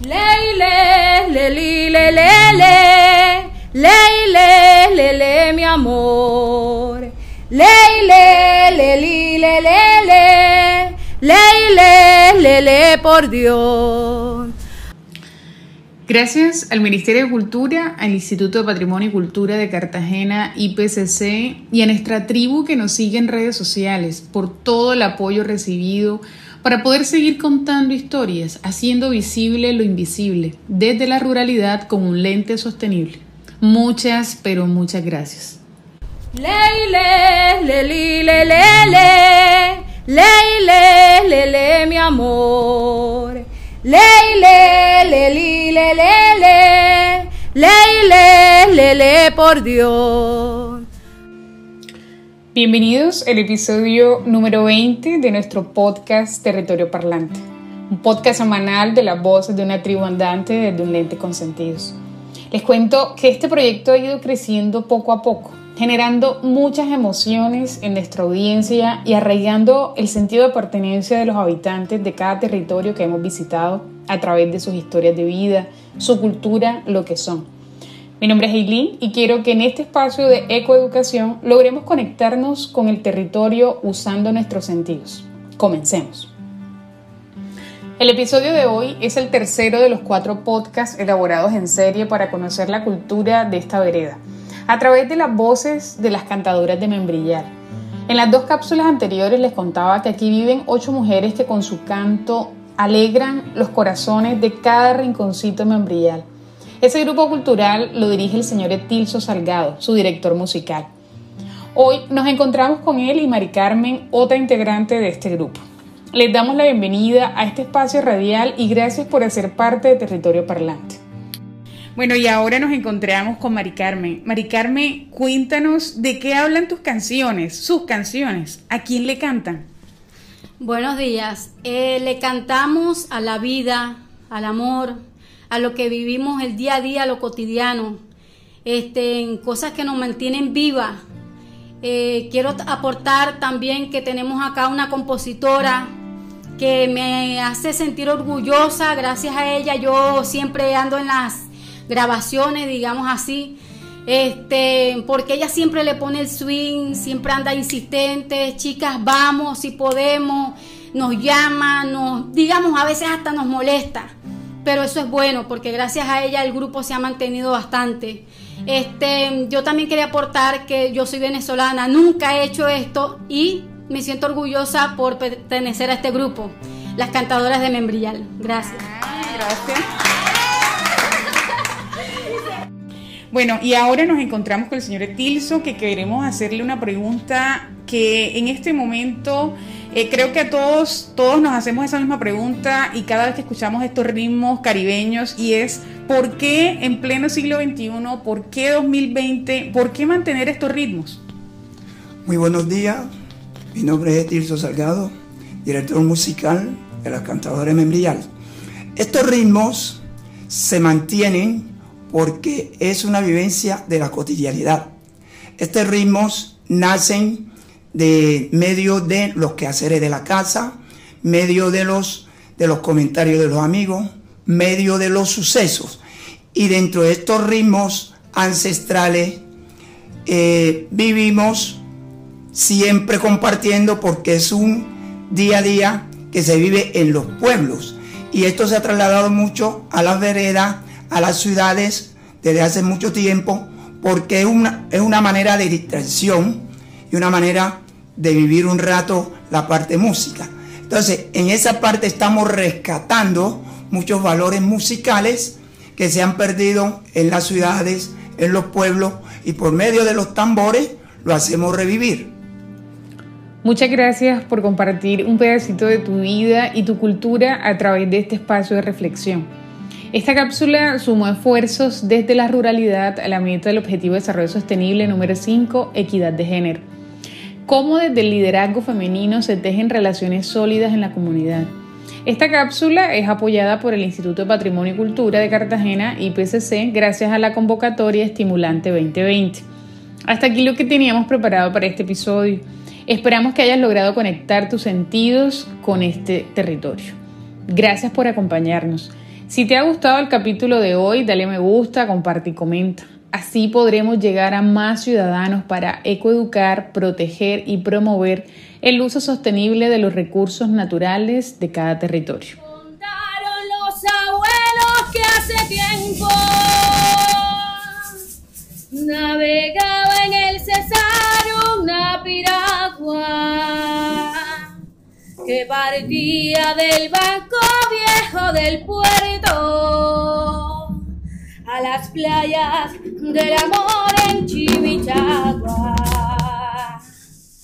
Leile, le, li, le, le, le, leile, le, le, mi amor. Leile, le, li, le, le, le, leile, le, le, por Dios. Gracias al Ministerio de Cultura, al Instituto de Patrimonio y Cultura de Cartagena, IPCC, y a nuestra tribu que nos sigue en redes sociales por todo el apoyo recibido para poder seguir contando historias, haciendo visible lo invisible, desde la ruralidad con un lente sostenible. Muchas, pero muchas gracias. Leile, le, li, le, le, le, le, le, mi amor. Leile, le, li, le, le, le, le, le, por Dios. Bienvenidos al episodio número 20 de nuestro podcast Territorio Parlante, un podcast semanal de las voces de una tribu andante desde un lente con sentidos. Les cuento que este proyecto ha ido creciendo poco a poco, generando muchas emociones en nuestra audiencia y arraigando el sentido de pertenencia de los habitantes de cada territorio que hemos visitado a través de sus historias de vida, su cultura, lo que son. Mi nombre es Eileen y quiero que en este espacio de ecoeducación logremos conectarnos con el territorio usando nuestros sentidos. Comencemos. El episodio de hoy es el tercero de los cuatro podcasts elaborados en serie para conocer la cultura de esta vereda, a través de las voces de las cantadoras de Membrillar. En las dos cápsulas anteriores les contaba que aquí viven ocho mujeres que con su canto alegran los corazones de cada rinconcito de Membrillar ese grupo cultural lo dirige el señor Etilso Salgado, su director musical. Hoy nos encontramos con él y Mari Carmen, otra integrante de este grupo. Les damos la bienvenida a este espacio radial y gracias por hacer parte de Territorio Parlante. Bueno, y ahora nos encontramos con Mari Carmen. Mari Carmen, cuéntanos de qué hablan tus canciones, sus canciones, a quién le cantan. Buenos días. Eh, le cantamos a la vida, al amor, a lo que vivimos el día a día, lo cotidiano, este, en cosas que nos mantienen vivas. Eh, quiero aportar también que tenemos acá una compositora que me hace sentir orgullosa, gracias a ella yo siempre ando en las grabaciones, digamos así, este, porque ella siempre le pone el swing, siempre anda insistente, chicas, vamos, si podemos, nos llama, nos, digamos, a veces hasta nos molesta pero eso es bueno porque gracias a ella el grupo se ha mantenido bastante. Este, yo también quería aportar que yo soy venezolana, nunca he hecho esto y me siento orgullosa por pertenecer a este grupo, las cantadoras de Membrillal. Gracias. gracias. Bueno, y ahora nos encontramos con el señor Etilso, que queremos hacerle una pregunta que en este momento eh, creo que todos, todos nos hacemos esa misma pregunta y cada vez que escuchamos estos ritmos caribeños y es ¿por qué en pleno siglo XXI, por qué 2020, por qué mantener estos ritmos? Muy buenos días, mi nombre es Tirso Salgado, director musical de las cantadoras Membrial. Estos ritmos se mantienen porque es una vivencia de la cotidianidad. Estos ritmos nacen de medio de los quehaceres de la casa, medio de los, de los comentarios de los amigos, medio de los sucesos. Y dentro de estos ritmos ancestrales eh, vivimos siempre compartiendo porque es un día a día que se vive en los pueblos. Y esto se ha trasladado mucho a las veredas, a las ciudades desde hace mucho tiempo, porque es una, es una manera de distracción y una manera de vivir un rato la parte música. Entonces, en esa parte estamos rescatando muchos valores musicales que se han perdido en las ciudades, en los pueblos, y por medio de los tambores lo hacemos revivir. Muchas gracias por compartir un pedacito de tu vida y tu cultura a través de este espacio de reflexión. Esta cápsula sumó esfuerzos desde la ruralidad a la meta del Objetivo de Desarrollo Sostenible número 5, equidad de género. Cómo desde el liderazgo femenino se tejen relaciones sólidas en la comunidad. Esta cápsula es apoyada por el Instituto de Patrimonio y Cultura de Cartagena, IPCC, gracias a la convocatoria Estimulante 2020. Hasta aquí lo que teníamos preparado para este episodio. Esperamos que hayas logrado conectar tus sentidos con este territorio. Gracias por acompañarnos. Si te ha gustado el capítulo de hoy, dale me gusta, comparte y comenta. Así podremos llegar a más ciudadanos para ecoeducar, proteger y promover el uso sostenible de los recursos naturales de cada territorio. Los abuelos que hace tiempo navegaba en el Cesar una piragua que partía del banco viejo del puerto a las playas del amor en Chimichagua.